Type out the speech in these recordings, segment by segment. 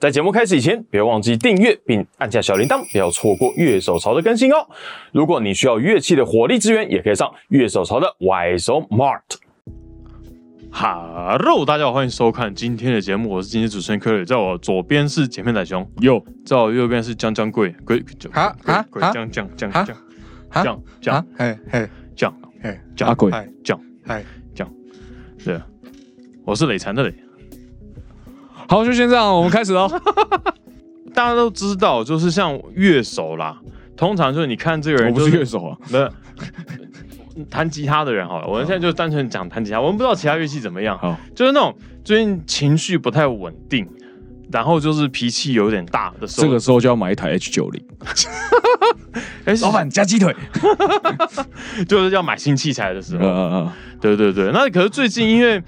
在节目开始以前，别忘记订阅并按下小铃铛，不要错过乐手潮的更新哦。如果你需要乐器的火力支援，也可以上乐手潮的 Y 手 Mart。Hello，大家好，欢迎收看今天的节目，我是今天主持人柯磊，在我左边是姐妹仔熊，右在我右边是江江贵贵啊啊贵啊江江江啊江啊江江啊，嘿嘿江嘿，江贵江嘿江嗨，对，我是磊残的磊。好，就先这样，我们开始喽。大家都知道，就是像乐手啦，通常就是你看这个人、我不就是乐手啊，不是弹吉他的人好了，我们现在就单纯讲弹吉他，我们不知道其他乐器怎么样，好，就是那种最近情绪不太稳定，然后就是脾气有点大的时候，这个时候就要买一台 H 九零。哎老板加鸡腿。就是要买新器材的时呃候，嗯嗯，对对对。那可是最近因为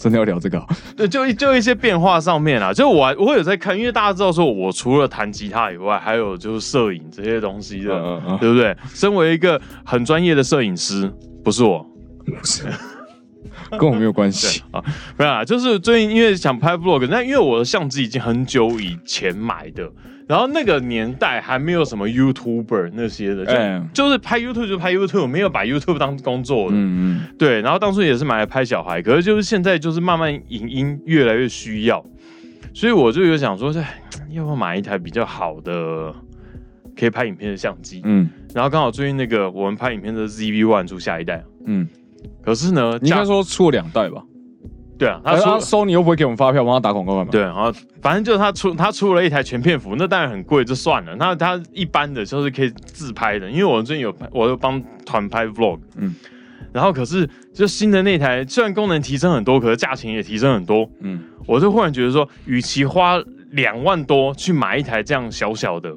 真的要聊这个啊？对就就一些变化上面啊，就我我会有在看，因为大家知道说我除了弹吉他以外，还有就是摄影这些东西的，嗯嗯嗯对不对？身为一个很专业的摄影师，不是我。跟我没有关系。啊，没有啊，就是最近因为想拍 vlog，但因为我的相机已经很久以前买的，然后那个年代还没有什么 YouTuber 那些的，就、哎就是拍 YouTube 就拍 YouTube，没有把 YouTube 当工作的。嗯嗯，对，然后当初也是买来拍小孩，可是就是现在就是慢慢影音越来越需要，所以我就有想说，哎，要不要买一台比较好的可以拍影片的相机？嗯然后刚好最近那个我们拍影片的 ZV One 出下一代，嗯，可是呢，你应该说出了两代吧？对啊，他收你又不会给我们发票，帮他打广告干嘛？对，然后反正就是他出他出了一台全片幅，那当然很贵，就算了。那他一般的就是可以自拍的，因为我最近有拍，我有帮团拍 vlog，嗯嗯，然后可是就新的那台，虽然功能提升很多，可是价钱也提升很多，嗯，我就忽然觉得说，与其花两万多去买一台这样小小的，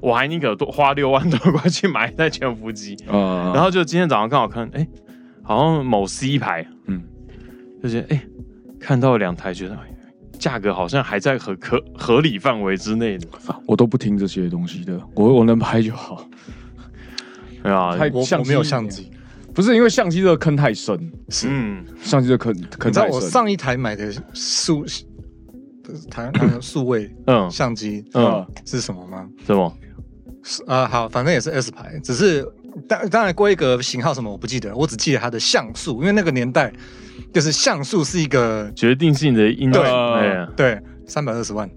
我还宁可多花六万多块去买一台全幅机。呃，然后就今天早上刚好看，哎，好像某 C 牌，嗯嗯，就觉得哎，看到两台，觉得哎价格好像还在合可合理范围之内的。我都不听这些东西的，我我能拍就好。对啊，太我相机我没有相机，不是因为相机这个坑太深，嗯，相机这个坑坑你知道太深。我上一台买的数台那个 数位嗯相机嗯，是什么吗？什么？是啊，好，反正也是 S 牌，只是当当然规格型号什么我不记得，我只记得它的像素，因为那个年代就是像素是一个决定性的因对哎对三百二十万，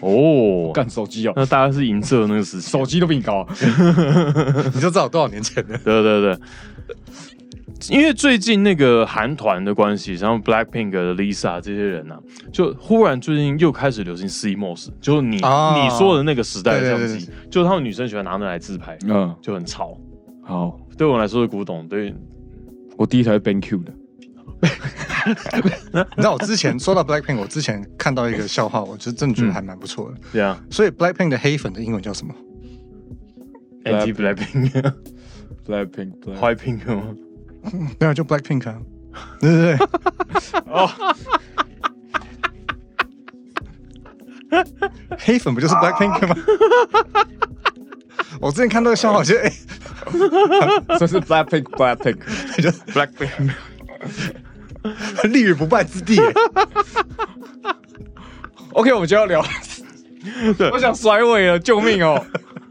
哦，干手机哦，那大概是银色那个时期。手机都比你高。啊。你就知道我多少年前的。对对对，因为最近那个韩团的关系，像 Blackpink 的 Lisa 这些人啊，就忽然最近又开始流行 CMOS，就是你、啊。你说的那个时代的相对对机，就是他们女生喜欢拿那来自拍，嗯，就很潮。好，对我来说是古董，对，我第一台是 BenQ 的，你知道我之前说到 Blackpink，我之前看到一个笑话，我就真的觉得还蛮不错的。对啊所以 Blackpink 的黑粉的英文叫什么？anti Blackpink Blackpink Black white pink 吗？没有，就 Blackpink 啊。对对对。哦。黑粉不就是 Blackpink 吗？我之前看到个笑话，我觉得哎，这是 Blackpink Blackpink。就 Blackpink 立于不败之地。OK，我们就要聊。对我想甩尾了，救命哦！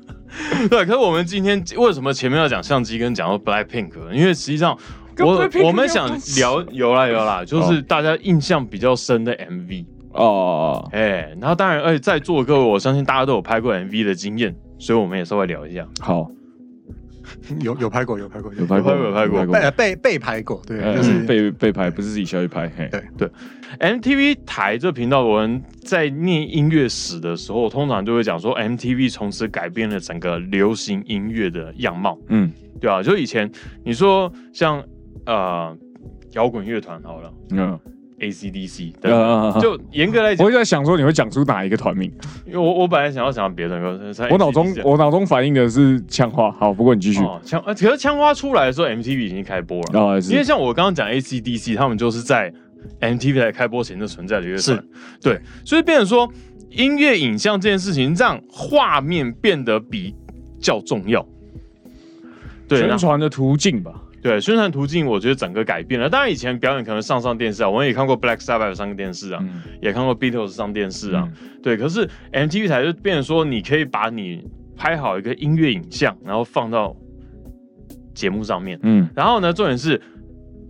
对，可是我们今天为什么前面要讲相机跟讲到 Blackpink？因为实际上我我们想聊有啦有啦，就是大家印象比较深的 MV，哦，哎、然后当然，而且在座的各位，我相信大家都有拍过 MV 的经验，所以我们也稍微聊一下。好，有有拍过，有拍过，有拍过，有拍过被被被拍过，对，呃就是被被拍，不是自己下去拍。嘿，对。MTV 台这频道，我们在念音乐史的时候，通常就会讲说，MTV 从此改变了整个流行音乐的样貌，嗯。对啊，就以前你说像呃摇滚乐团好了。嗯，，ACDC，对就严格来讲我，就在想说你会讲出哪一个团名，因为我我本来想要讲别的歌，我脑中我脑中反映的是枪花。好，不过你继续。哦枪，呃可是枪花出来的时候，MTV 已经开播了。哦，因为像我刚刚讲 ACDC，他们就是在 MTV 在开播前就存在的乐团，对，所以变成说音乐影像这件事情，让画面变得比较重要。对，宣传的途径吧。对对，宣传途径我觉得整个改变了。当然以前表演可能上上电视啊，我们也看过 Black Sabbath 上个电视啊，嗯也看过 Beatles 上电视啊。对，可是 MTV 台就变成说，你可以把你拍好一个音乐影像，然后放到节目上面。嗯然后呢，重点是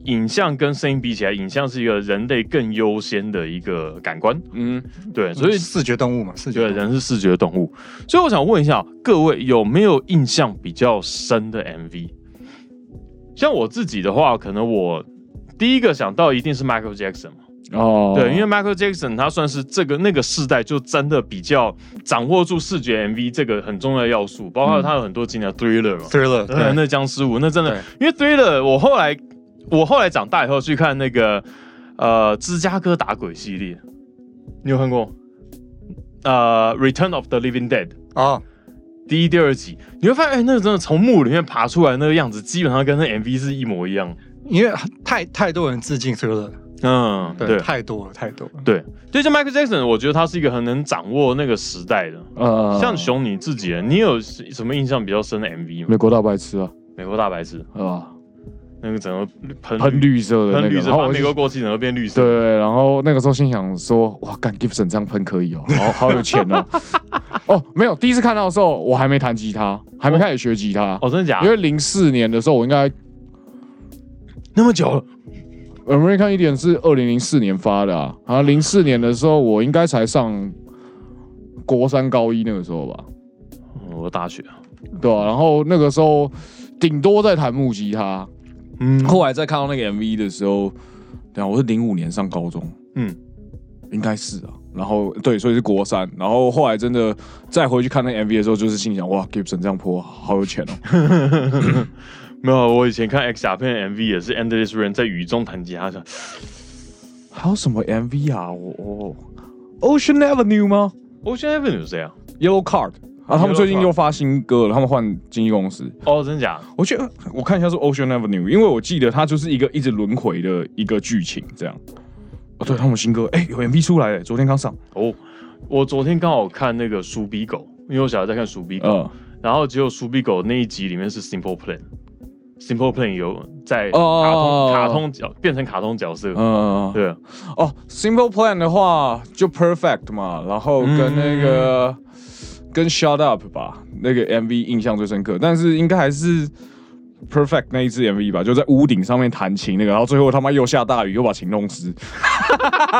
影像跟声音比起来，影像是一个人类更优先的一个感官。嗯，对，所以视觉动物嘛，视觉对人是视觉动物。所以我想问一下各位，有没有印象比较深的 MV？像我自己的话，可能我第一个想到一定是 Michael Jackson 嘛。哦，对，因为 Michael Jackson 他算是这个那个世代就真的比较掌握住视觉 MV 这个很重要的要素，包括他有很多经典的 Thriller 嘛，thriller 那僵尸舞那真的，因为 Thriller 我后来我后来长大以后去看那个呃芝加哥打鬼系列，你有看过？呃，Return of the Living Dead 哦，第一、第二集，你会发现，哎、那个真的从墓里面爬出来那个样子，基本上跟那 MV 是一模一样。因为太太多人致敬 thriller，嗯，对，对太多了太多了。对，就像 Michael Jackson，我觉得他是一个很能掌握那个时代的。呃，像熊你自己，你有什么印象比较深的 MV 吗？美国大白痴啊，美国大白痴，啊，那个整个喷喷绿色的那个，喷绿色，然后我就国国旗整个变绿色。对，然后那个时候心想说，哇，干 Gibson 这样喷可以哦，好 好有钱哦。哦，没有，第一次看到的时候我还没弹吉他，还没开始学吉他，哦，真的假的？因为零四年的时候我应该那么久了，American 一点是二零零四年发的啊，然后零四年的时候我应该才上国三高一那个时候吧，哦我大学，对啊，然后那个时候顶多在弹木吉他，嗯后来再看到那个 MV 的时候，对啊，我是零五年上高中，嗯，应该是啊。然后对，所以是国三。然后后来真的再回去看那个 MV 的时候，就是心想哇，Gibson 这样泼好有钱哦。没有，我以前看 X 甲片的 MV 也是 Endless Rain 在雨中弹吉他的。还有什么 MV 啊？我我 Ocean Avenue 吗 Ocean Avenue 是谁啊？？Yellow Card 啊，他们最近又发新歌了，他们换经纪公司。哦，真假？我觉得我看一下是 Ocean Avenue，因为我记得它就是一个一直轮回的一个剧情这样。哦，对他们新歌，哎、有 MV 出来了，昨天刚上。哦，我昨天刚好看那个《鼠比狗》，因为我小孩在看《鼠比狗》嗯，然后只有《鼠比狗》那一集里面是 Simple Plan。Simple Plan 有在卡哦通卡通角变成卡通角色，嗯，对，哦，Simple Plan 的话就 Perfect 嘛，然后跟那个、跟 Shut Up 吧，那个 MV 印象最深刻，但是应该还是 Perfect 那一支 MV 吧，就在屋顶上面弹琴那个，然后最后他妈又下大雨，又把琴弄湿，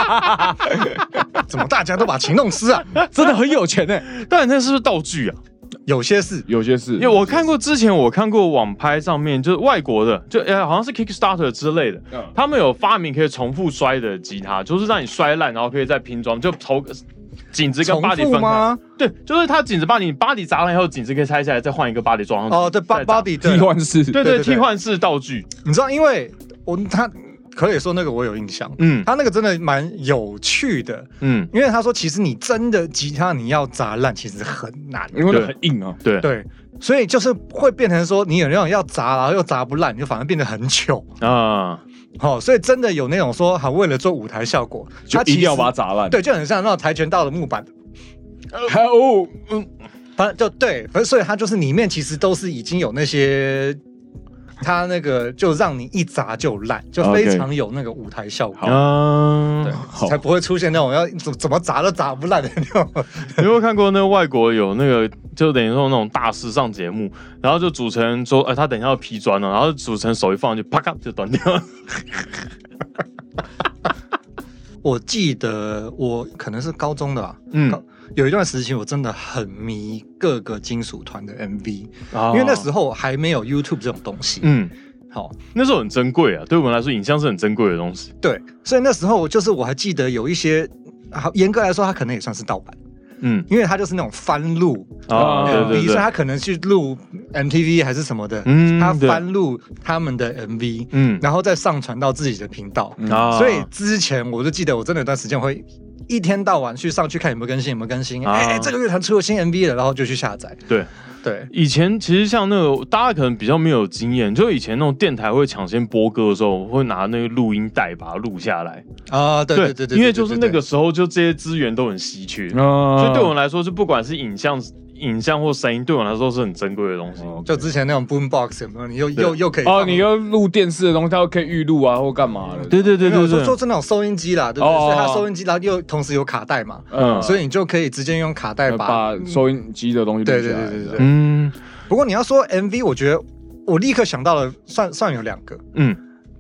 怎么大家都把琴弄湿啊？真的很有钱哎、但那是不是道具啊？有些是。有些是，因为我看过之前我看过网拍上面就是外国的，就呃好像是 Kickstarter 之类的，嗯。他们有发明可以重复摔的吉他，就是让你摔烂，然后可以再拼装，就头颈子跟重复巴迪分开。吗？对，就是它颈子把你巴迪砸烂以后，颈子可以拆下来，再换一个巴迪装。上去。哦，对，body 替对，换式，对对替换式道具。你知道，因为我他可以说那个我有印象，嗯。他那个真的蛮有趣的，嗯，因为他说其实你真的吉他你要砸烂其实很难，因为那很硬啊。对。对，所以就是会变成说你有那种要砸然后又砸不烂，你就反而变得很糗。啊，哦，所以真的有那种说，好为了做舞台效果，他一定要把它砸烂。对，就很像那种跆拳道的木板，还有嗯，反正就对，反正所以它就是里面其实都是已经有那些，它那个就让你一砸就烂，就非常有那个舞台效果。啊，对好，才不会出现那种要怎怎么砸都砸不烂的 那种。你有没有看过那个外国有那个，就等于说那种大师上节目，然后就主持人说，哎、他等一下要劈砖了，然后主持人手一放就啪咔就断掉了。我记得我可能是高中的吧，嗯高有一段时期我真的很迷各个金属团的 MV，、啊因为那时候还没有 YouTube 这种东西。嗯，好，那时候很珍贵啊，对我们来说，影像是很珍贵的东西。对，所以那时候就是我还记得有一些，好严格来说，它可能也算是盗版，嗯。因为它就是那种翻录啊，对 MV，所以他可能去录 MTV 还是什么的，嗯他翻录他们的 MV，嗯。然后再上传到自己的频道。啊。所以之前我就记得，我真的有段时间会一天到晚去上去看有没有更新，有没有更新。啊哎、这个乐团出了新 MV 了，然后就去下载。对。对，以前其实像那个大家可能比较没有经验，就以前那种电台会抢先播歌的时候，会拿那个录音带把它录下来。啊，对对对对，因为就是那个时候就这些资源都很稀缺，啊所以对我们来说，就不管是影像影像或声音对我来说是很珍贵的东西。哦就之前那种 boom box 有没有？你又又又可以哦，放你又录电视的东西，它又可以预录啊，或干嘛的。对对对对对，说说是那种收音机啦，对不对？哦所以它收音机，然后又同时有卡带嘛，嗯，所以你就可以直接用卡带把。把收音机的东西录对下来。对对对对嗯不过你要说 MV，我觉得我立刻想到了，算算有两个，嗯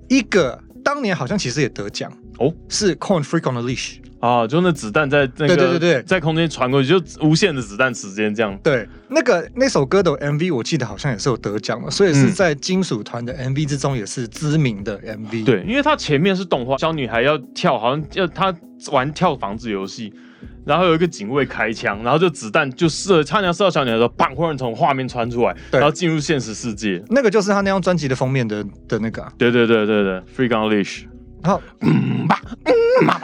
一个当年好像其实也得奖哦是 Corn Freak on the Leash。啊，就那子弹在那个对对对对在空间传过去，就无限的子弹时间这样。对，那个那首歌的 MV 我记得好像也是有得奖的，所以是嗯在金属团的 MV 之中也是知名的 MV。对，因为它前面是动画，小女孩要跳，好像要她玩跳房子游戏，然后有一个警卫开枪，然后就子弹就射，差点射到小女孩的时候，砰，忽然从画面穿出来，然后进入现实世界。那个就是他那张专辑的封面的的那个、啊。对对对对对，Free Gun Leash，然后嗯吧，嗯吧，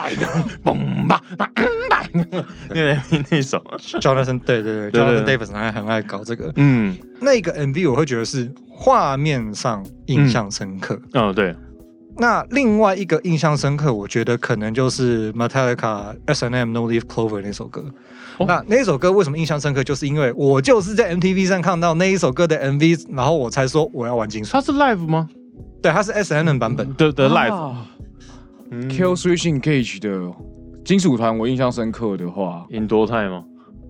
嘣吧，嗯吧，那那首，Jonathan 对对对对，Jonathan Davis 还很爱搞这个。嗯那个 MV 我会觉得是画面上印象深刻。哦对，那另外一个印象深刻，我觉得可能就是 Metallica S N M No Leaf Clover 那首歌。哦那那首歌为什么印象深刻？就是因为我就是在 MTV 上看到那一首歌的 MV，然后我才说我要玩金属。它是 live 吗？对，它是 S&M 版本。的的 live，Kill Switch Engage 的金属团，我印象深刻的话，印多泰吗？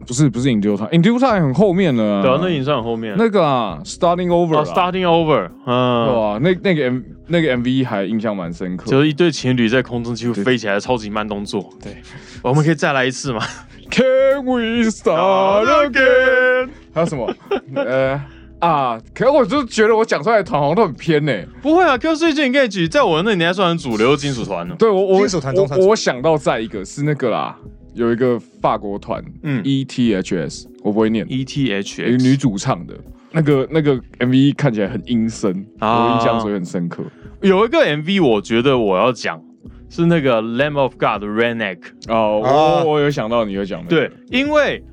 不是不是 Endure Time，Endure Time 很后面了啊。对啊，那已经算很后面。那个啊，Starting Over 哦啊，Starting Over，对嗯，哇？那那个 M 那个 MV 还印象蛮深刻。就是一对情侣在空中几乎飞起来超级慢动作。对，我们可以再来一次吗 Can we start again？还有什么？呃啊，可是我就觉得我讲出来的团好像都很偏呢。不会啊，Q 最近 Engage 在我那年还算很主流金属团呢。对我我金属团中我我想到再一个是那个啦，有一个法国团，嗯嗯，ETHS，我不会念，，ETH 有一个女主唱的。那个那个 MV 看起来很阴森，啊我印象所以很深刻。有一个 MV，我觉得我要讲是那个 Lamb of God 的 Redneck。哦，啊我我有想到你会讲的，对，因为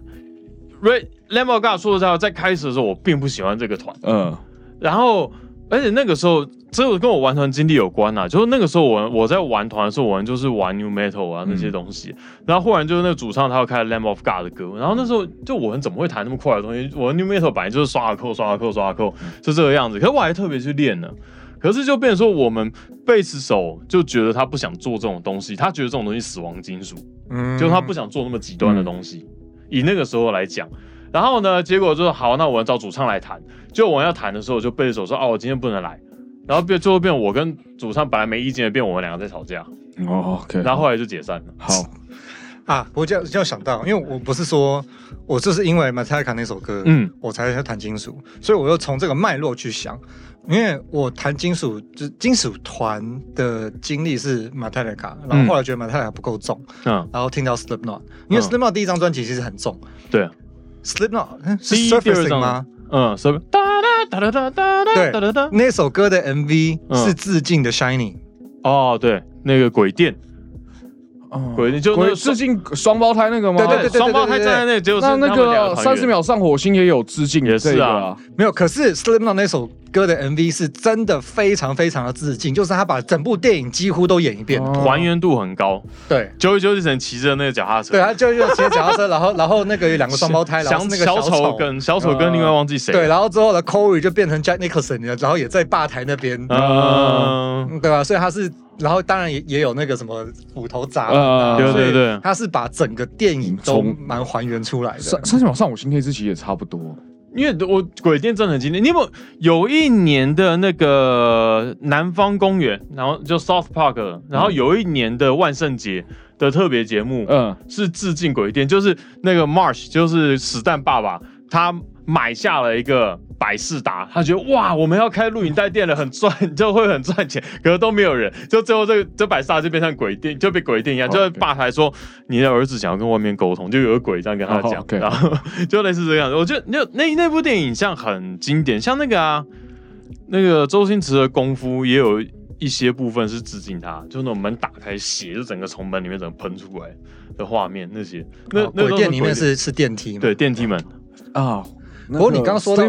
Red Lamb of God 说实在话，在开始的时候我并不喜欢这个团，嗯，然后而且那个时候这个跟我玩团经历有关啊，就是那个时候我我在玩团的时候，我们就是玩 New Metal 啊那些东西，然后忽然就是那个主唱他要开 Lamb of God 的歌，然后那时候就我们怎么会弹那么快的东西？我的 New Metal 本来就是刷啊扣刷啊扣刷啊扣，就这个样子，可是我还特别去练呢。可是就变成说，我们贝斯手就觉得他不想做这种东西，他觉得这种东西死亡金属，嗯。就他不想做那么极端的东西。以那个时候来讲，然后呢，结果就是好，那我要找主唱来弹。就我要弹的时候，就背着手说：“哦，我今天不能来。”然后变最后变我跟主唱本来没意见的，变我们两个在吵架，哦，OK，然后后来就解散了。好，啊，我就就想到，因为我不是说我就是因为 Metallica 那首歌，嗯。我才要弹金属，所以我又从这个脉络去想，因为我弹金属就是金属团的经历是 Metallica，然后后来觉得 Metallica 不够重，嗯，然后听到 Slipknot，因为嗯。Slipknot 第一张专辑其实很重。对，，Slipknot 嗯是第一第二 Surfacing 张吗？嗯，什么哒哒哒哒哒哒对哒哒哒。那首歌的 MV 嗯。是致敬的 Shining，哦，对，那个鬼店，嗯鬼就那个鬼致敬双胞胎那个吗？对对对双胞胎站在那，就是那个三十秒上火星也有致敬也是啊。这个啊，没有，可是 Slipknot 那首歌的 MV 是真的非常非常的致敬，就是他把整部电影几乎都演一遍。哦还原度很高。对，九九九神骑着那个脚踏车，对，他就就骑着脚踏车，然后 然后那个有两个双胞胎，然后那个小丑丑跟小丑跟另外忘记谁，对，然后之后呢，Corey 就变成 Jack Nicholson 了，然后也在吧台那边，嗯，嗯对吧？所以他是，然后当然也也有那个什么斧头砸对对对他是把整个电影都从蛮还原出来的三。三十秒上火星那次其实也差不多。因为我鬼店真的很经典。你有没有有一年的那个南方公园，然后就 South Park，然后有一年的万圣节的特别节目，嗯，是致敬鬼店，就是那个 Marsh，就是死蛋爸爸，他买下了一个百事达，他觉得哇，我们要开录影带店了，很赚，就会很赚钱，可是都没有人，就最后这个这百事达就变成鬼店，就被鬼店一样，哦就是 OK 吧台说你的儿子想要跟外面沟通，就有个鬼这样跟他哦讲然后 就类似这个样子。我觉得那那那部电影像很经典，像那个啊，那个周星驰的功夫也有。一些部分是致敬他，就那种门打开，血就整个从门里面整个喷出来的画面，那些那哦那都鬼店里面是是电梯嘛？对电梯门，啊。不过你刚刚说到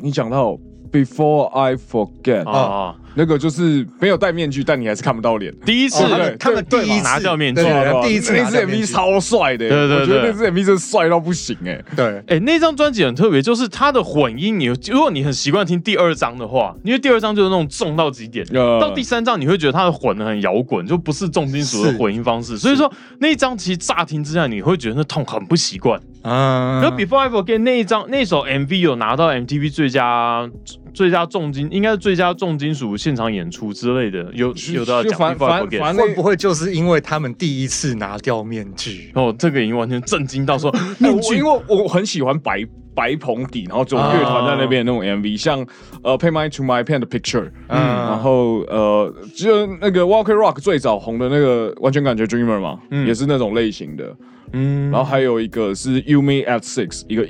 你讲到 Before I Forget，、啊，那个就是没有戴面具，但你还是看不到脸。第一次哦他对们他们第一次拿掉面具第一次那支 MV 超帅的，对对对我觉得那支 MV 真的帅到不行哎。对，哎、那张专辑很特别，就是它的混音你，如果你很习惯听第二张的话，因为第二张就是那种重到极点，呃到第三张你会觉得它的混的很摇滚，就不是重金属的混音方式。所以说那一张其实乍听之下你会觉得那痛很不习惯。嗯，然后 Before I Forget 那一张那首 MV 有拿到 MTV 最佳最佳重金，应该是最佳重金属现场演出之类的，有有的要讲 Before I 反 Forget。反会不会就是因为他们第一次拿掉面具？哦，这个已经完全震惊到说面具因为我很喜欢白白棚底，然后这种乐团在那边那种 MV，、像呃 Pay My to My Pen 的 Picture，嗯然后呃就那个 Walker Rock 最早红的那个完全感觉 Dreamer 嘛，嗯也是那种类型的。嗯，然后还有一个是 You Me at Six，一个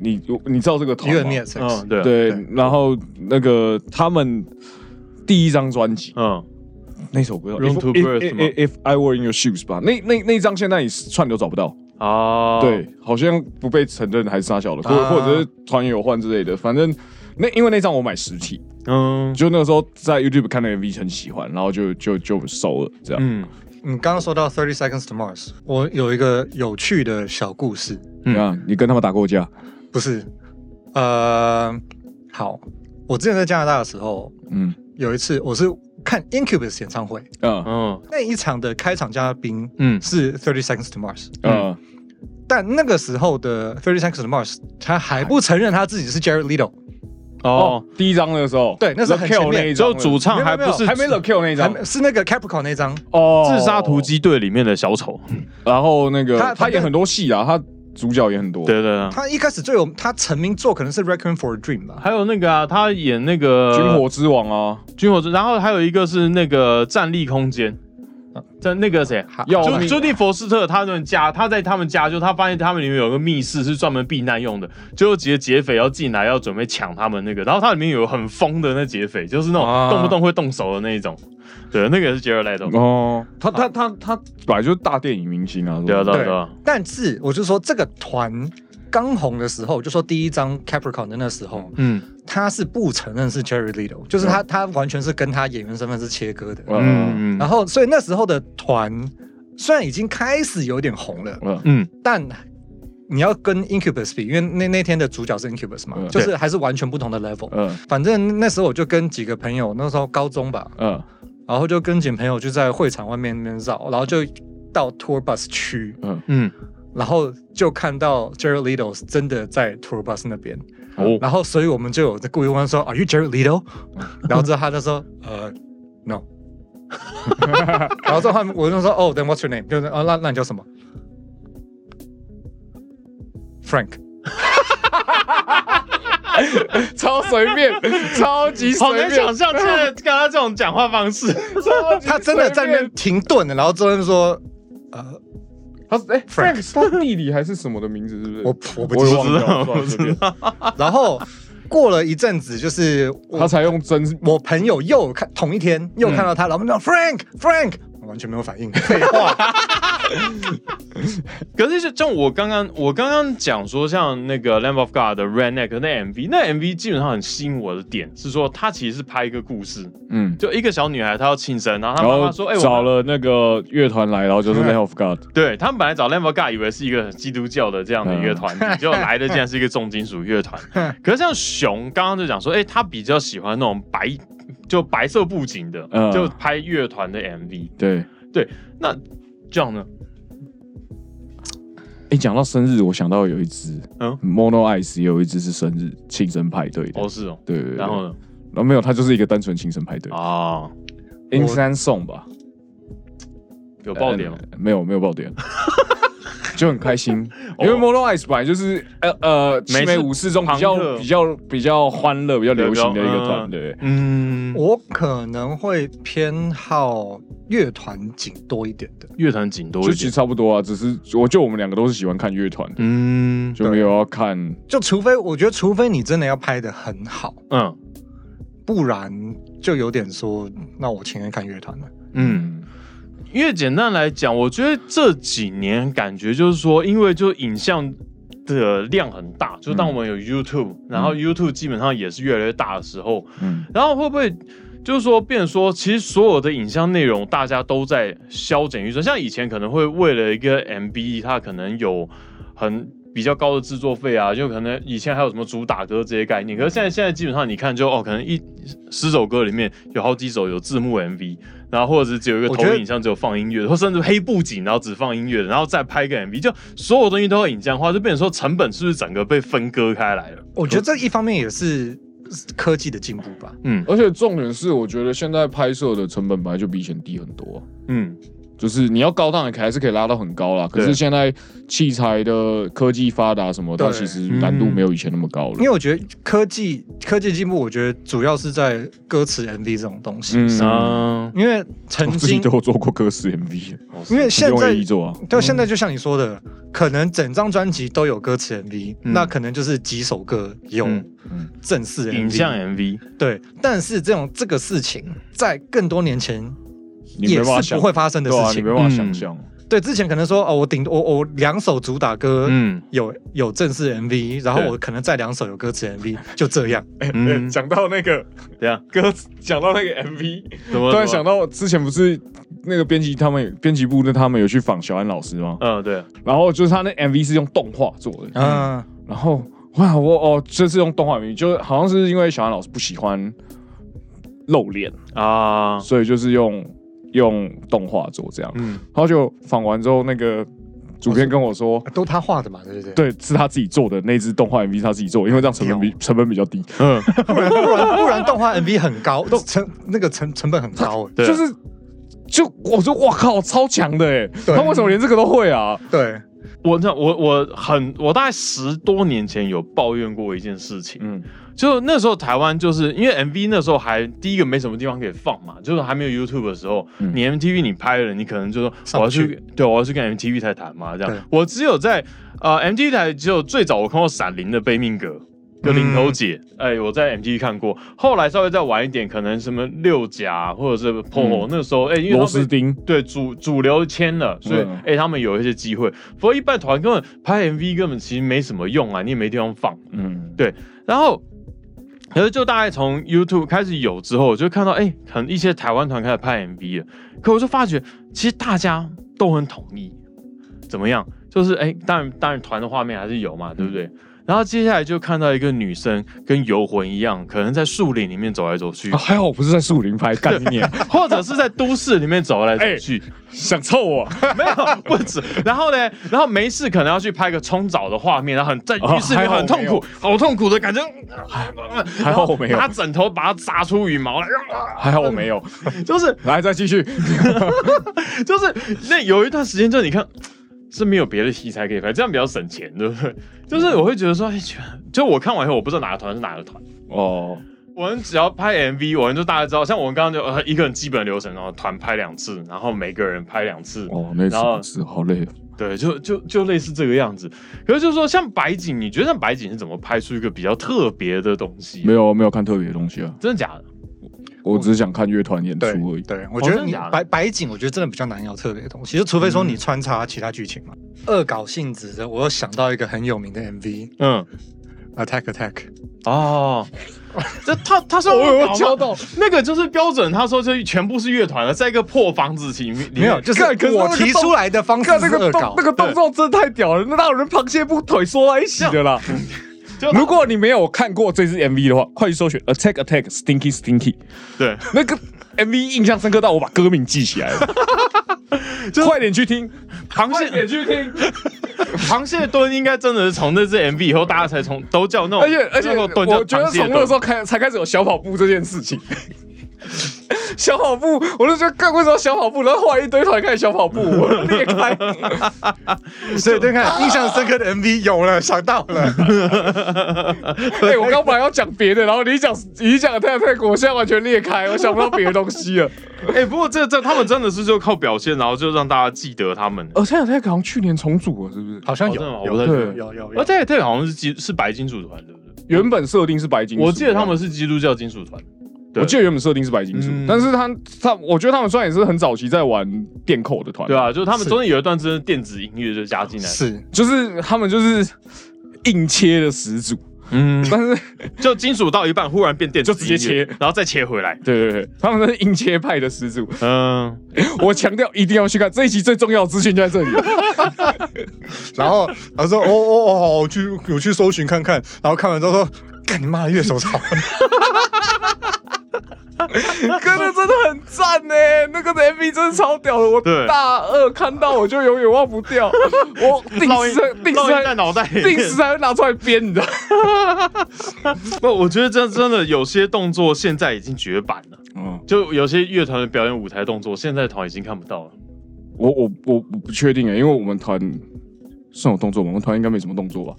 你你知道这个团吗？一个 Net 嗯对对对，然后那个他们第一张专辑。嗯。那首歌。Room If- to If- Birth If- 吗？If I Were in Your Shoes 吧，那那那张现在你串流找不到。啊，对，好像不被承认还是啥小的，或、啊。或者是团员有换之类的，反正那因为那张我买实体，嗯。就那个时候在 YouTube 看那个 MV 很喜欢，然后就就就收了这样。嗯你刚刚说到 Thirty Seconds to Mars，我有一个有趣的小故事，嗯。啊，你跟他们打过架？不是，呃，好，我之前在加拿大的时候，嗯。有一次我是看 Incubus 演唱会，嗯。嗯那一场的开场嘉宾嗯。是 Thirty Seconds to Mars，嗯。但那个时候的 Thirty Seconds to Mars，他还不承认他自己是 Jared Leto，哦哦，，第一张那个时候，对那是 The 很 Kill 前面。那一张就主唱还不是还没 The Kill 那一张还是那个 Capricorn 那张，哦。自杀突，击队里面的小丑，然后那个他他演很多戏啊，他主角也很多。对对对，他一开始最有他成名作可能是 Requiem for a Dream 吧，还有那个啊，他演那个军火之王啊，军火之，然后还有一个是那个战力空间，在那个谁，要命就朱蒂佛斯特他们家，他在他们家，就他发现他们里面有个密室是专门避难用的，就有几个劫匪要进来，要准备抢他们那个，然后它里面有很疯的那劫匪，就是那啊。种动不动会动手的那一种，对，那个也是杰瑞莱的，哦，他他他他本来就是大电影明星啊，对啊对啊对对啊，但是我就说这个团刚红的时候，就说第一张 Capricorn 的那时候，嗯。他是不承认是 Jerry Little，就是他他完全是跟他演员身份是切割的。嗯然后，所以那时候的团虽然已经开始有点红了，嗯。嗯。但你要跟 Incubus 比，因为那那天的主角是 Incubus 嘛，嗯。就是还是完全不同的 level。嗯。反正那时候我就跟几个朋友，那时候高中吧，嗯。然后就跟几个朋友就在会场外面那边绕，然后就到 tour bus 区，嗯。嗯，然后就看到 Jared Leto 真的在 tour bus 那边，哦，然后所以我们就有在故意问他说，Are you Jared Leto？然后之后他就说，呃，No。然后之后他们我就说，哦、t h e n what's your name？就是哦，那那你叫什么？Frank。超随便，超级好随便，难想象，现在跟他这种讲话方式，他真的在那边停顿了，然后之后就说，呃，他是哎 Frank Frank 是他弟弟还是什么的名字？是不是？我 我不知道然后过了一阵子，就是他才用真我朋友又看同一天又看到他，然后我们讲 Frank Frank，我完全没有反应，废话。可是就像我刚刚我刚刚讲说，像那个 Lamb of God 的 Redneck 那 MV，那 MV 基本上很吸引我的点是说，他其实是拍一个故事，嗯，就一个小女孩她要庆生，然后她妈妈说，哎、我找了那个乐团来，然后就是 Lamb of God，对他们本来找 Lamb of God 以为是一个基督教的这样的一个团体，结果来的竟然是一个重金属乐团。可是像熊刚刚就讲说，哎、他比较喜欢那种白就白色布景的，嗯就拍乐团的 MV。对。那这样呢？哎，讲到生日，我想到有一只，，Mono Ice 也有一只是生日庆生派对的哦，，是哦。对对对。然后呢？然后没有，它就是一个单纯庆生派对啊，，Instant Song 吧，有爆点吗？呃没有没有爆点，就很开心，因为哦 Mono Ice 本来就是呃呃美式七美武士中比较比较比较欢乐、比较流行的一个团，对对。嗯，我可能会偏好乐团景多一点的。乐团景多就其实。差不多啊，只是我就我们两个都是喜欢看乐团。的，嗯就没有要看。就除非我觉得，除非你真的要拍的很好，嗯。不然就有点说，那我情愿看乐团了。嗯，因为简单来讲，我觉得这几年感觉就是说，因为就影像的量很大，就当我们有 YouTube，、然后 YouTube 基本上也是越来越大的时候，嗯。然后会不会就是说，变成说，其实所有的影像内容大家都在削减预算，像以前可能会为了一个 MV，它可能有很比较高的制作费啊，就可能以前还有什么主打歌这些概念，可是现在现在基本上你看就哦，可能一十首歌里面有好几首有字幕 MV，然后或者是只有一个投影像只有放音乐的，或甚至黑布景然后只放音乐，然后再拍一个 MV，就所有东西都要影像化，就变成说成本是不是整个被分割开来了？我觉得这一方面也是科技的进步吧。嗯而且重点是，我觉得现在拍摄的成本本来就比以前低很多啊、嗯，就是你要高档也还是可以拉到很高啦。可是现在器材的科技发达什么，它其实难度没有以前那么高了。因为我觉得科技科技进步，我觉得主要是在歌词 MV 这种东西。嗯。啊，因为曾我自己经都有做过歌词 MV，因为现在做啊。对，现在就像你说的，可能整张专辑都有歌词 MV，、嗯。那可能就是几首歌有正式 MV, 影像 MV，对，但是这种这个事情在更多年前也是不会发生的事情。你没办法想象。对，之前可能说哦，我顶我我两首主打歌嗯。有、有正式 MV，然后我可能再两首有歌词 MV，就这样。嗯，讲到那个对啊，歌词，讲到那个 MV，怎么突然想，到之前不是那个编辑他们编辑部的他们有去访小安老师吗？嗯，对，然后就是他那 MV 是用动画做的，嗯，然后哇，我哦，这是用动画 MV，就好像是因为小安老师不喜欢露脸，啊，所以就是用用动画做这样。嗯，然后就仿完之后，那个主编跟我说，都他画的嘛，对对对？对，是他自己做的那支动画 MV，是他自己做，因为这样成本比成本比较低。嗯，不然不然不然动画 MV 很高，都成那个成成本很高。对啊就是就我说哇靠，超强的哎！他为什么连这个都会啊？对，我那我我很我大概十多年前有抱怨过一件事情，嗯就那时候台湾就是因为 MV 那时候还第一个没什么地方可以放嘛，就是还没有 YouTube 的时候，嗯你 MTV 你拍了，你可能就说我要去去对我要去跟 MTV 台谈嘛，这样。我只有在呃 MTV 台只有最早我看过闪灵的悲命格。就领头姐，哎、我在 MTV 看过。后来稍微再晚一点，可能什么六甲或者是 POHO，、嗯那个时候，哎、因为他螺们丝钉，对主主流签了，所以哎、嗯他们有一些机会。不过一般团根本拍 MV 根本其实没什么用啊，你也没地方放。嗯，对然后，可是就大概从 YouTube 开始有之后，我就看到哎、可能一些台湾团开始拍 MV 了。可我就发觉，其实大家都很统一，怎么样？就是哎、当然当然团的画面还是有嘛，对不对？然后接下来就看到一个女生跟游魂一样，可能在树林里面走来走去，啊还好我不是在树林拍，干你娘，或者是在都市里面走来走去。想凑我，没有不止。然后呢，然后没事可能要去拍个冲澡的画面，然后很在浴室里很痛苦，好痛苦的感觉。还好我没有拿枕头把它扎出羽毛来，还好我没有。就是来，再继续。就是那有一段时间，就你看。是没有别的题材可以拍，这样比较省钱，对不对？就是我会觉得说，哎，就我看完以后，我不知道哪个团是哪个团。哦，我们只要拍 MV，我们就大概知道，像我们刚刚就呃一个人基本流程，然后团拍两次，然后每个人拍两次，哦，那然后次是好累哦。对，就就就类似这个样子。可是就是说，像白景，你觉得像白景是怎么拍出一个比较特别的东西？没，有没有看特别的东西啊，真的假的？我只是想看乐团演出对而已。对，我觉得你白白景，我觉得真的比较难有特别的东西，就除非说你穿插其他剧情嘛。恶搞性质的，我又想到一个很有名的 MV 嗯，Attack Attack，哦，这他他说我有搞吗？敲到，那个就是标准，他说就全部是乐团的，在一个破房子里面，没有，就是我提出来的方式看那个动是恶搞。那。个动作真的太屌了，那哪有人螃蟹步腿缩在一起的啦？就如果你没有看过这支 MV 的话，快去搜寻 Attack Attack Stinky Stinky，对，那个 MV 印象深刻到我把歌名记起来了。快点去听，螃快点去听！螃蟹蹲 应该真的是从那支 MV 以后，大家才从都叫那种，而且而且，我觉得从那时候开才开始有小跑步这件事情。小跑步，我就觉得，干为什么小跑步？然后后来一堆团开始小跑步，我裂开。所以对看印象深刻的 MV 有了，想到了。哎、我刚本来要讲别的，然后你一讲你一讲泰泰国，我现在完全裂开，我想不到别的东西了。哎、不过这这他们真的是就靠表现，然后就让大家记得他们。呃，泰泰好像去年重组了，是不是？好像有有对有有有而且这个好像是基是白金属团，对不对？原本设定是白金属，我记得他们是基督教金属团。对。我记得原本设定是白金属，嗯。但是他他，我觉得他们虽然也是很早期在玩电扣的团，对，啊，就是他们是。中间有一段真的电子音乐就加进来，是。就是他们就是硬切的始祖，嗯，但是 就金属到一半忽然变电子就直接切。然后再切回来。对对对，他们是硬切派的始祖。嗯，我强调一定要去看这一集最重要的资讯就在这里。了。然后他说哦哦哦，我去我去搜寻看看，然后看完之后说，干你妈的乐手操！哥的真的很赞呢，那个的 MV 真的超屌的，我大二看到我就永远忘不掉，我定时定时在还脑袋里定时还会拿出来编，你知道？不，我觉得这真的有些动作现在已经绝版了，嗯，就有些乐团的表演舞台动作，现在团已经看不到了。我我我我不确定哎，因为我们团算有动作吗？我们团应该没什么动作吧？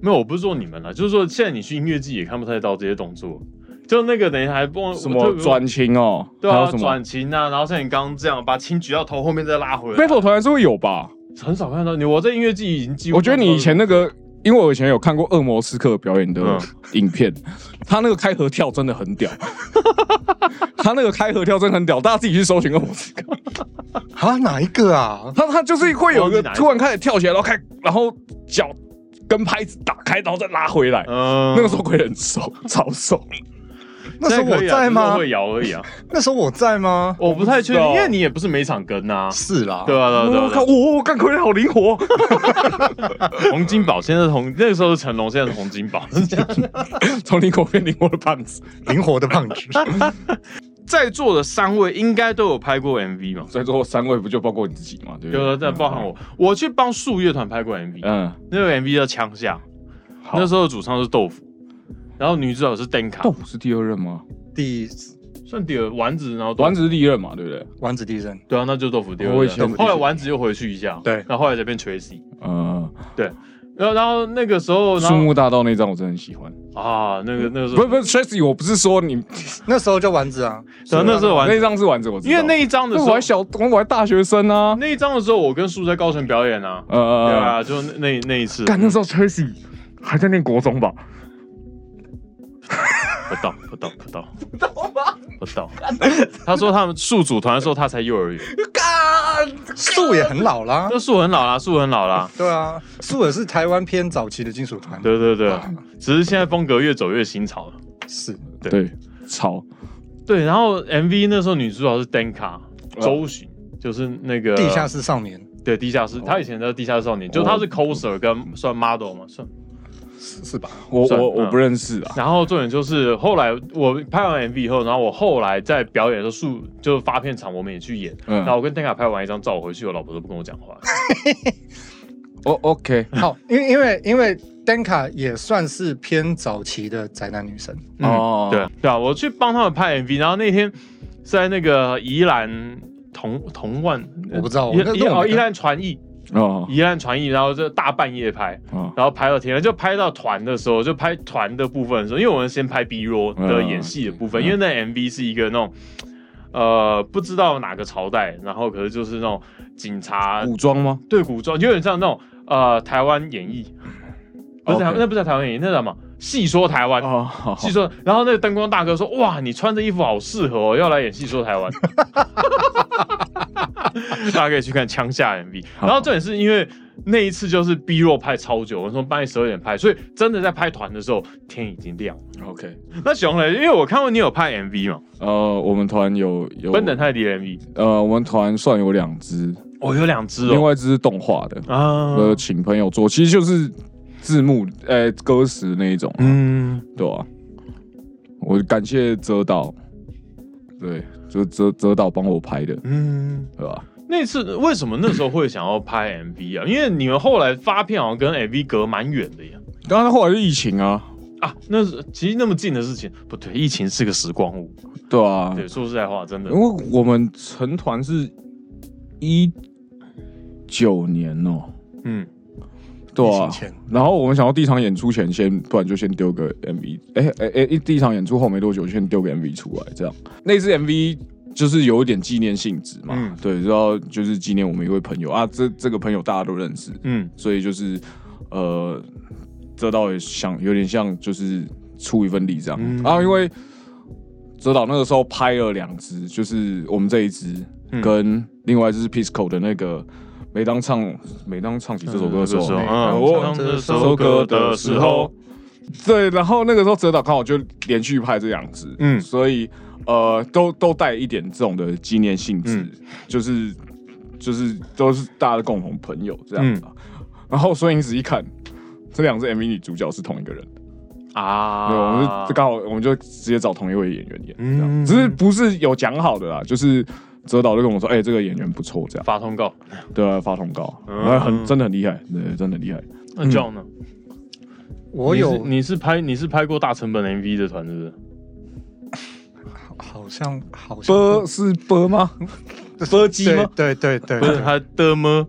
没有，我不是说你们了，就是说现在你去音乐季也看不太到这些动作。就那个等于还不什么转琴哦，对啊转琴啊，然后像你刚刚这样把琴举到头后面再拉回来 battle 团还是会有吧？很少看到你。我在音乐季已经几乎我觉得你以前那个，因为我以前有看过恶魔斯克表演的嗯影片，他那个开合跳真的很屌，他那个开合跳真的很屌，大家自己去搜寻恶魔斯克。啊，哪一个啊？他他就是会有一个突然开始跳起来，然后开，然后脚跟拍子打开，然后再拉回来。嗯那个时候鬼很瘦，超瘦。那时候我在吗会？摇而已啊，那时候我在吗？我不太确定，因为你也不是每场跟呐。是啦，对啊，对啊，对啊我靠，我干傀儡好灵活，洪金宝现在是洪，那个时候是成龙，现在是洪金宝。从灵活变灵活的胖子。灵活的胖子。在座的三位应该都有拍过 MV 嘛？在座三位不就包括你自己嘛？对不对？就是在包含我，我去帮树乐团拍过 MV，嗯，那个 MV 叫《枪下》，那时候的主唱是豆腐，然后女主角是 Denka，豆腐是第二任吗？第算第二丸子，然后豆丸子是第一任嘛？对不对？丸子第一任，对啊，那就豆腐第二任。我以前后来丸子又回去一下，对然后后来才变 Tracy，嗯，然后然后那个时候，然后树木大道那张我真的很喜欢。啊，那个那个时候，不是不是 Tracy，我不是说你，那时候就丸子啊。对啊那时候丸子，那张是丸子，我知道。因为那一张的时候那我还，小，我还大学生啊。那一张的时候，我跟树在高雄表演啊，呃对啊，就那那那一次，干那时候 Tracy 还在念国中吧？不到不到不到不到吗？不到。他说他们树组团的时候，他才幼儿园，干，树也很老啦。那树很老啦，树很老啦。对啊，树也是台湾偏早期的金属团。对对对，只是现在风格越走越新潮了。是对，潮对，然后 MV 那时候女主角是 Denka 哦周巡，就是那个地下室少年，对地下室，他以前在地下室少年，就他是 coser 跟算 model 嘛，算。是是吧？我我我嗯不认识啊。然后重点就是后来我拍完 MV 以后，然后我后来在表演的时候，树就发片场我们也去演，嗯然后我跟 Denka 拍完一张照，我回去我老婆都不跟我讲话。哦，OK，好，因为因为因为 Denka 也算是偏早期的宅男女神，嗯哦对对啊，我去帮他们拍 MV，然后那天是在那个宜兰同同万，我不知道宜兰传艺，哦宜兰传艺，然后就大半夜拍，哦然后拍到天亮，就拍到团的时候，就拍团的部分的时候，因为我们先拍 B roll 的演戏的部分，嗯因为那 MV 是一个那种。呃，不知道哪个朝代，然后可是就是那种警察古装吗？对古装，有点像那种呃台湾演义，不是台 OK 那不是台湾演义，那叫什么？戏说台湾，戏说，然后那个灯光大哥说：“哇，你穿这衣服好适合哦，要来演戏说台湾。”大家可以去看《枪下》MV。然后重点是因为那一次就是 B 弱拍超久，我从半夜十二点拍，所以真的在拍团的时候天已经亮了。OK。那熊嘞，因为我看过你有拍 MV 嘛，呃，我们团有有奔等泰迪的 MV，呃，我们团算有两支，哦，有两支哦。另外一支是动画的，啊，呃，请朋友做，其实就是字幕呃歌词那一种，嗯，对啊、我感谢泽导，对，就泽泽导帮我拍的，嗯，对吧？那次为什么那时候会想要拍 MV 啊？因为你们后来发片好像跟 MV 隔蛮远的呀。当然后来是疫情啊，啊，那是其实那么近的事情，不对，疫情是个时光屋。对啊，对，说实在话，真的因，为我们成团是一九年哦、嗯，对啊然后我们想要第一场演出前先，不然就先丢个 MV，哎哎哎，一第一场演出后没多久就先丢个 MV 出来，这样。那支 MV 就是有一点纪念性质嘛，嗯。对，然后就是纪念我们一位朋友。啊，这这个朋友大家都认识，嗯。所以就是呃，泽导也想有点像就是出一份力这样，嗯。然后因为泽导那个时候拍了两支，就是我们这一支、嗯。跟另外一支是 Pisco 的那个每当唱每当唱起这首歌的时候，嗯，我唱这首首歌歌的的时时候。候，，对，然后那个时候泽岛刚好就连续拍这两支，嗯。嗯，所以呃，都都带一点这种的纪念性质，嗯。就是就是都是大家的共同朋友这样子啊。嗯。然后所以你仔细看，这两支 MV 女主角是同一个人，啊，对，我们就刚好我们就直接找同一位演员演，这样，嗯。只是不是有讲好的啦，就是泽导就跟我说，哎、这个演员不错，这样，发通告。对啊，发通告，嗯很真的很厉害，对，真的很厉害。那 John 呢？我有你是你是拍你是拍过大成本 MV 的团，是不是？好像好像波是波吗？波机吗？对对对对，不是他的么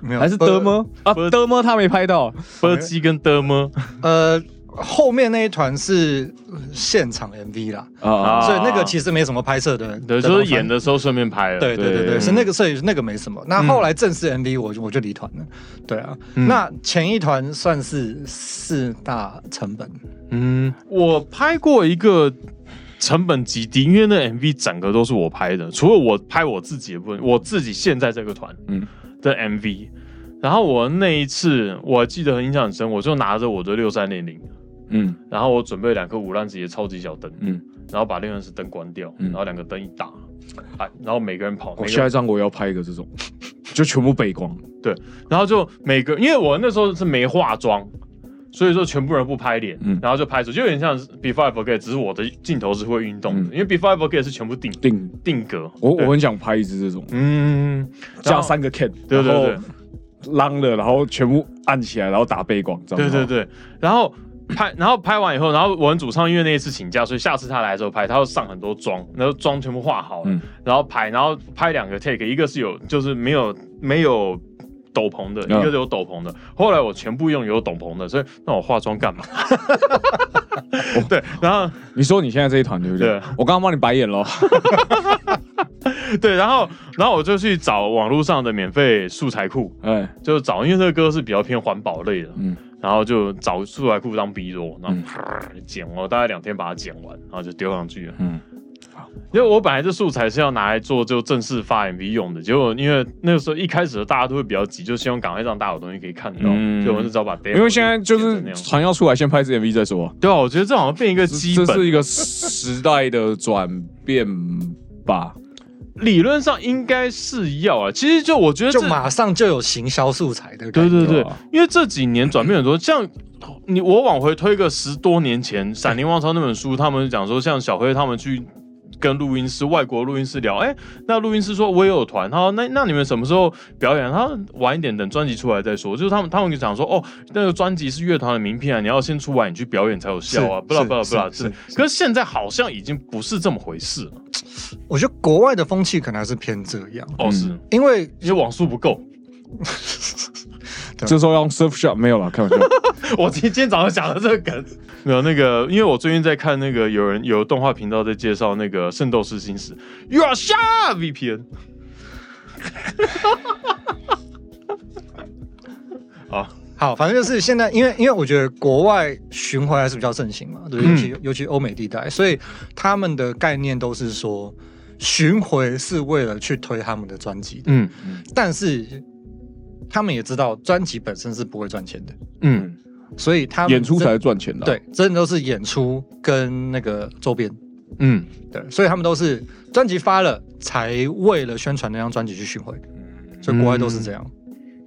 没有还是德么？啊，波德么他没拍到，波机跟的么呃，后面那一团是现场 MV 啦，啊啊所以那个其实没什么拍摄的，对，就是演的时候顺便拍了。对对对对，是那个所以那个没什么。那后来正式 MV 我就我就离团了，对啊。嗯。那前一团算是四大成本，嗯，我拍过一个成本极低，因为那 MV 整个都是我拍的，除了我拍我自己的部分，我自己现在这个团嗯。的 MV。然后我那一次我记得很印象很深，我就拿着我的六三零零，嗯。然后我准备两颗五浪子的超级小灯，嗯，然后把六十四灯关掉，嗯。然后两个灯一打，啊，然后每个人跑，我下一张我要拍一个这种，就全部背光，对然后就每个，因为我那时候是没化妆，所以说全部人不拍脸，嗯。然后就拍出，就有点像是 Before I Forget，只是我的镜头是会运动的，嗯。因为 Before I Forget 是全部定定。定格。我我很想拍一支这种，嗯，加三个 can，对对对然后浪了，然后全部按起来，然后打背光，这样子对对对，然后。拍，然后拍完以后，然后我们主唱因为那一次请假，所以下次他来的时候拍，他要上很多妆，然后妆全部画好了，嗯然后拍，然后拍两个 take，一个是有就是没有没有斗篷的，嗯一个是有斗篷的。后来我全部用有斗篷的，所以那我化妆干嘛？对，然后你说你现在这一团对不对对？我刚刚帮你白眼了，对，然后然后我就去找网络上的免费素材库，哎，就找，因为这个歌是比较偏环保类的，嗯然后就找素材库当 B roll，然后剪，我大概两天把它剪完，然后就丢上去了。嗯因为我本来这素材是要拿来做就正式发 MV 用的，结果因为那个时候一开始大家都会比较急，就希望赶快让大家有东西可以看到，嗯所以我们就只好把因为现在就是剪成那样船要出来，先拍支 MV 再说啊。对啊，我觉得这好像变一个基本，这是一个时代的转变吧。理论上应该是要啊。其实就我觉得就马上就有行销素材的感觉。对对对因为这几年转变很多，像你我往回推个十多年前，《闪灵王朝》那本书，他们讲说，像小黑他们去跟录音师、外国录音师聊，哎、那录音师说我也有团，他说那那你们什么时候表演？他说晚一点，等专辑出来再说。就是他们他们就讲说，哦，那个专辑是乐团的名片啊，你要先出完你去表演才有效啊，是不啦不啦不啦。是可是现在好像已经不是这么回事了。我觉得国外的风气可能还是偏这样，哦，是因为因为网速不够。这时候要用 surf shot 没有了，开玩笑。我今今天早上讲的这个梗，没有那个，因为我最近在看那个有人有动画频道在介绍那个《圣斗士星矢》，You are shut VPN。好，好，反正就是现在，因为因为我觉得国外巡回还是比较盛行嘛，对，嗯。尤其、尤其欧美地带，所以他们的概念都是说巡回是为了去推他们的专辑的，嗯。但是他们也知道专辑本身是不会赚钱的，嗯所以他们演出才是赚钱的。，对，真的都是演出跟那个周边。嗯，对，所以他们都是专辑发了，才为了宣传那张专辑去巡回，所以国外都是这样。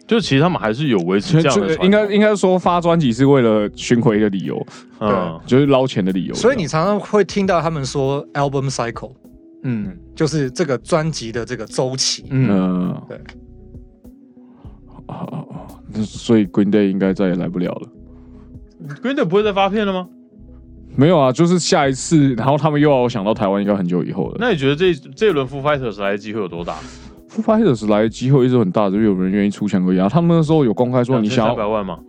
就其实他们还是有维持这样应该应该说发专辑是为了巡回的理由，嗯就是捞钱的理由。所以你常常会听到他们说 album cycle，嗯就是这个专辑的这个周期。嗯，嗯，对啊啊啊！那所以 Green Day 应该再也来不了了。Green Day 不会再发片了吗？没有啊，就是下一次，然后他们又要想到台湾，应该很久以后了。那你觉得这这一轮 Foo Fighters 来的机会有多大？Foo Fighters 来的机会一直很大，就是有人愿意出钱而已啊。他们那时候有公开说你想要三百万吗？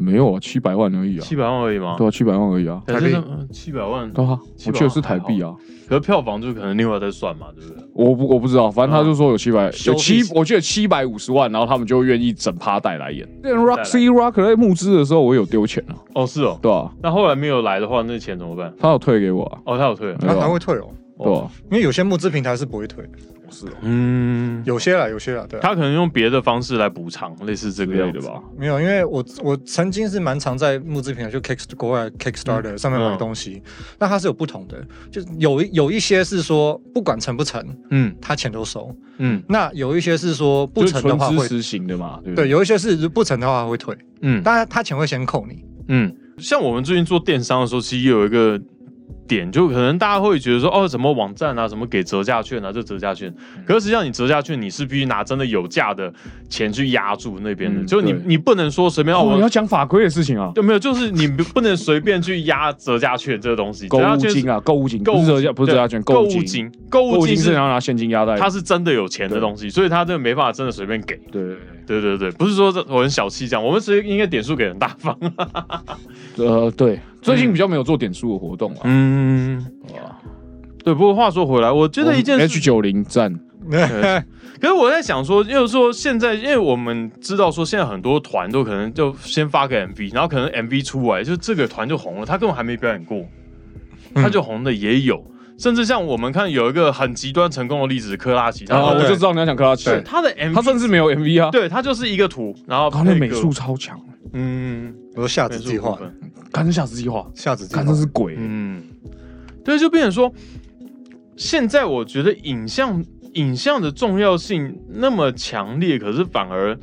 没有啊，七百万而已啊，七百万而已吗？对啊，七百万而已啊，可是那七百万，对啊，700我记得是台币啊，可是票房就可能另外再算嘛，对不对？我不我不知道，反正他就说有七百、收有七，我记得七百五十万，然后他们就愿意整趴带来演。来 Roxy Rock 在募资的时候，我有丢钱啊，哦，是哦。对啊，那后来没有来的话，那钱怎么办？他有退给我啊，哦，他有退他还会退哦，对吧？因为有些募资平台是不会退，是哦。嗯，有些啦，有些啦，对啊、他可能用别的方式来补偿，类似这之个样的吧。？没有，因为我我曾经是蛮常在募资平台，就 Kick 国外 Kickstarter 上面买嗯东西，那它是有不同的，就是有有一些是说不管成不成，嗯。他钱都收；嗯。那有一些是说不成的话会，纯支持型的嘛，对对，对？有一些是不成的话会退，嗯。当然他钱会先扣你。嗯，像我们最近做电商的时候，其实也有一个点，就可能大家会觉得说，哦，什么网站啊，什么给折价券啊，这折价券，嗯可是实际上你折价券，你是必须拿真的有价的钱去压住那边的，嗯就是你你不能说随便哦，哦，你要我。讲法规的事情啊，就没有，就是你不不能随便去压折价券这个东西。购物金啊，购物金，购物不是折价，不是折价券，购物金，金，购购物金是是要拿现金压在，它是真的有钱的对东西，所以它这个没办法真的随便给。对对对对对，不是说这我很小气这样，我们其实应该点数给很大方。对，呃，对，最近比较没有做点数的活动啊。嗯，对。不过话说回来，我觉得一件事 H 九零站，可是我在想说，就是说现在，因为我们知道说现在很多团都可能就先发个 MV，然后可能 MV 出来，就这个团就红了，他根本还没表演过，他就红的也有。甚至像我们看有一个很极端成功的例子，科拉奇，他然后我就知道你要讲科拉奇，对他的 MV，他甚至没有 MV 啊，对他就是一个图，然后他的美术超强，嗯，我说夏美子计划，看成夏之计划，夏子计划。看，真是鬼，嗯，对，就变成说，现在我觉得影像影像的重要性那么强烈，可是反而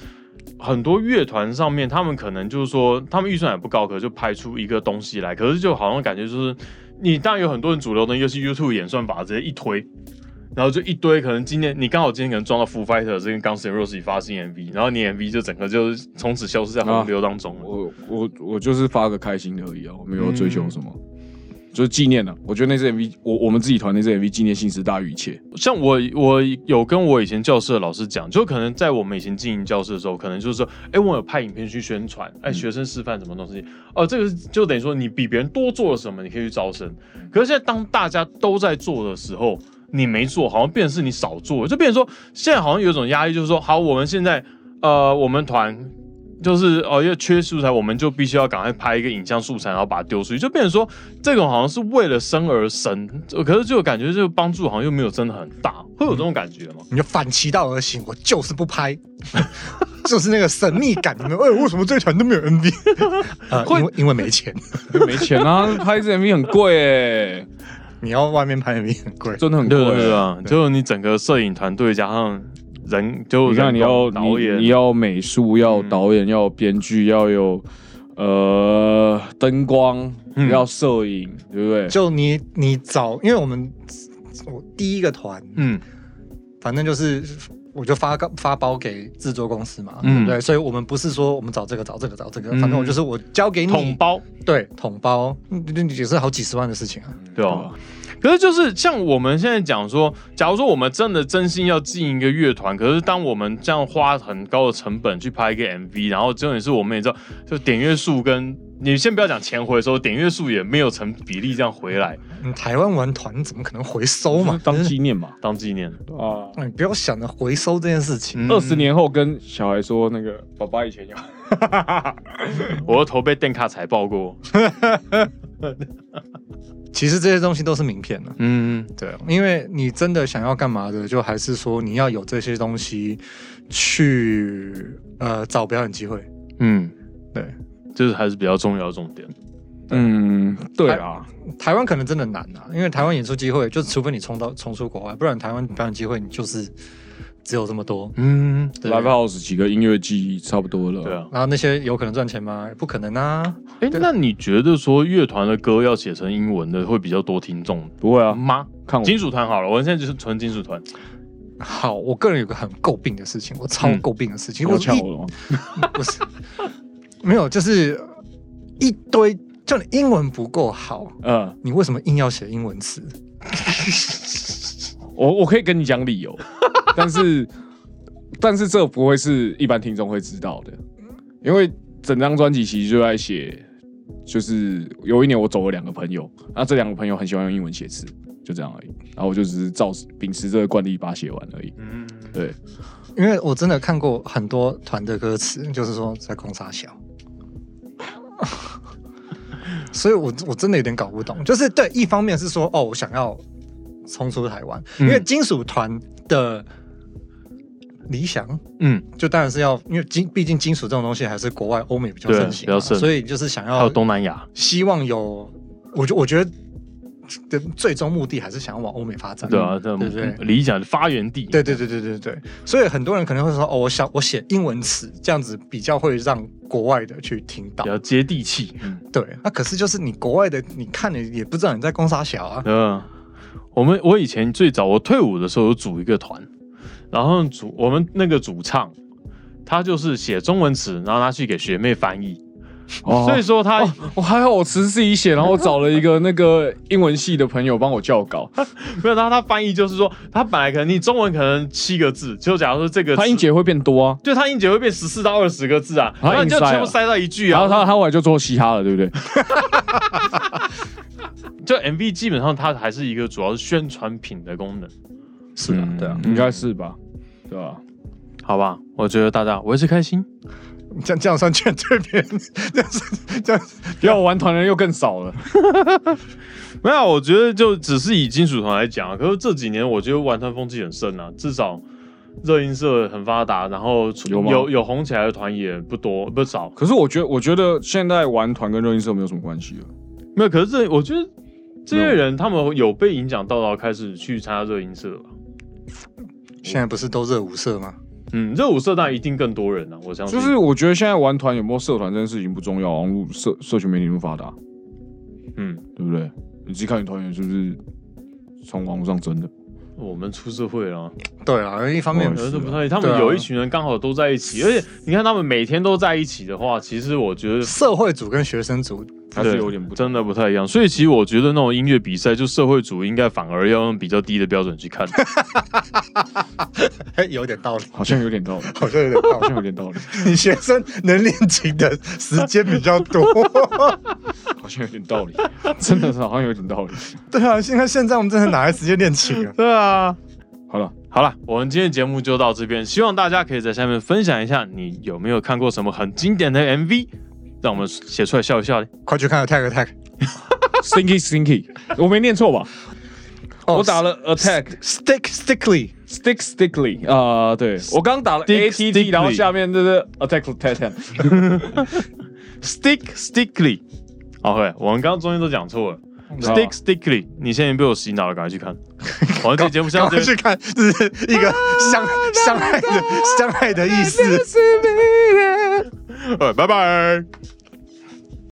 很多乐团上面，他们可能就是说，他们预算也不高，可就拍出一个东西来，可是就好像感觉就是，你当然有很多人主流的，尤其 YouTube 演算法直接一推。然后就一堆，可能今天你刚好今天可能撞到 Foo Fighter 这跟 Guns N' Roses 发新 MV，然后你 MV 就整个就是从此消失在洪流当中了。我我我就是发个开心的而已啊，我没有追求什么，就是纪念了。我觉得那支 MV，我我们自己团那支 MV 纪念性是大于一切。像我我有跟我以前教室的老师讲，就可能在我们以前经营教室的时候，可能就是说，哎，我有拍影片去宣传，哎，学生示范什么东西，哦，这个就等于说你比别人多做了什么，你可以去招生。可是现在当大家都在做的时候，你没做，好像变成是你少做了，就变成说现在好像有一种压力，就是说，好，我们现在呃，我们团。就是哦，因为缺素材，我们就必须要赶快拍一个影像素材，然后把它丢出去，就变成说这种好像是为了生而生，可是就感觉这个帮助好像又没有真的很大，会有这种感觉吗？你就反其道而行，我就是不拍，就是那个神秘感。你们，哎，为什么这团都没有 MV？呃，因为因为没钱，没钱啊，拍一支 MV 很贵哎，你要外面拍 MV 很贵。真的很贵对对对啊。就是你整个摄影团队加上人，就你看，你要导演，你你要美术，要导演，要编剧，要有呃灯光，嗯要摄影，对不对？就你你找，因为我们我第一个团，嗯反正就是我就发个发包给制作公司嘛，嗯对不对？所以我们不是说我们找这个找这个找这个，嗯反正我就是我交给你，统包，对统包，嗯也是好几十万的事情啊。对吧？可是就是像我们现在讲说，假如说我们真的真心要进一个乐团，可是当我们这样花很高的成本去拍一个 MV，然后重点是我们也知道，就点阅数跟你先不要讲钱回收，点阅数也没有成比例这样回来嗯，台湾玩团怎么可能回收嘛？当纪念嘛。当纪念。啊，你不要想着回收这件事情。嗯二十年后跟小孩说，那个爸爸以前有，我的头被电卡踩爆过。其实这些东西都是名片了。嗯，对，因为你真的想要干嘛的，就还是说你要有这些东西去呃找表演机会。嗯，对，这是还是比较重要的重点。嗯，对啊，台湾可能真的难啊，因为台湾演出机会，就除非你冲到冲出国外，不然台湾表演机会你就是只有这么多。嗯，Live House 几个音乐季差不多了。对啊。然后那些有可能赚钱吗？不可能啊！哎，那你觉得说乐团的歌要写成英文的会比较多听众不会啊，吗？看我金属团好了，我现在就是纯金属团。好，我个人有个很诟病的事情，我超嗯诟病的事情，我一我了吗？不是没有，就是一堆，就你英文不够好，嗯，你为什么硬要写英文词？我我可以跟你讲理由，但是但是这不会是一般听众会知道的，因为整张专辑其实就在写，就是有一年我走了两个朋友，那这两个朋友很喜欢用英文写词，就这样而已，然后我就只是照秉持这个惯例把它写完而已。嗯，对，因为我真的看过很多团的歌词，就是说在空沙小，所以我我真的有点搞不懂。就是对，一方面是说哦，我想要冲出台湾，嗯。因为金属团的理想。嗯，就当然是要，因为金毕竟金属这种东西还是国外欧美比较盛行所以就是想要还有东南亚，希望有，我觉我觉得的最终目的还是想要往欧美发展，对啊，这对不对？理想的发源地，对对对对对对，所以很多人可能会说，哦，我想我写英文词，这样子比较会让国外的去听到。比。较接地气。嗯。对，那可是就是你国外的，你看了也不知道你在攻啥小啊。嗯，我们我以前最早我退伍的时候有组一个团，然后主我们那个主唱，他就是写中文词，然后拿去给学妹翻译，哦。所以说他、哦，我还好，我词自己写，然后我找了一个那个英文系的朋友帮我校稿，没有，然后他翻译就是说，他本来可能你中文可能七个字，就假如说这个字他音节会变多啊。对他音节会变十四到二十个字啊，然后你就全部塞到一句啊，然后他他后来就做嘻哈了，对不对？就 MV 基本上它还是一个主要是宣传品的功能，是啊，嗯对啊，应该是吧？对吧？好吧？我觉得大家维持开心，这样这样算劝退别人，这样是这样要玩团的人又更少了。没有，我觉得就只是以金属团来讲啊，可是这几年我觉得玩团风气很盛啊，至少热音社很发达，然后有有有红起来的团也不多不少，可是我觉得，我觉得现在玩团跟热音社没有什么关系了。没有，可是这我觉得这些人他们有被影响到，到开始去参加热音社吧。现在不是都热舞社吗？嗯，热舞社当然一定更多人啊，我相信。就是我觉得现在玩团有没有社团这件事情不重要，网络社社群媒体那么发达，嗯，对不对？你自己看你团员是不是从网络上真的？我们出社会了，对啊，一方面可能是不太，他们有一群人刚好都在一起，而且你看他们每天都在一起的话，其实我觉得社会组跟学生组还是有点不真的不太一样。所以其实我觉得那种音乐比赛，就社会组应该反而要用比较低的标准去看。哎，有点道理，好像有点道理，好像有点道好理。像有点道理，你学生能练琴的时间比较多，好像有点道理，真的是好像有点道理。对啊，现在现在我们真的哪来时间练琴啊？对啊，好了，好了，我们今天节目就到这边，希望大家可以在下面分享一下你有没有看过什么很经典的 MV，让我们写出来笑一笑嘞。快去看 Attack Attack，Stinky Stinky，我没念错吧？哦我打了 Attack Stick Stickly，Stick Stickly 啊、对我刚打了 Stick ATT，然后下面就是 Attack Attack Stick Stickly。OK，我们刚刚中间都讲错了。Stick Stickly，你现在被我洗脑了，赶快去看。我们这节目先赶到这边，快去看，这是一个相相爱的相爱的意思。呃，拜拜。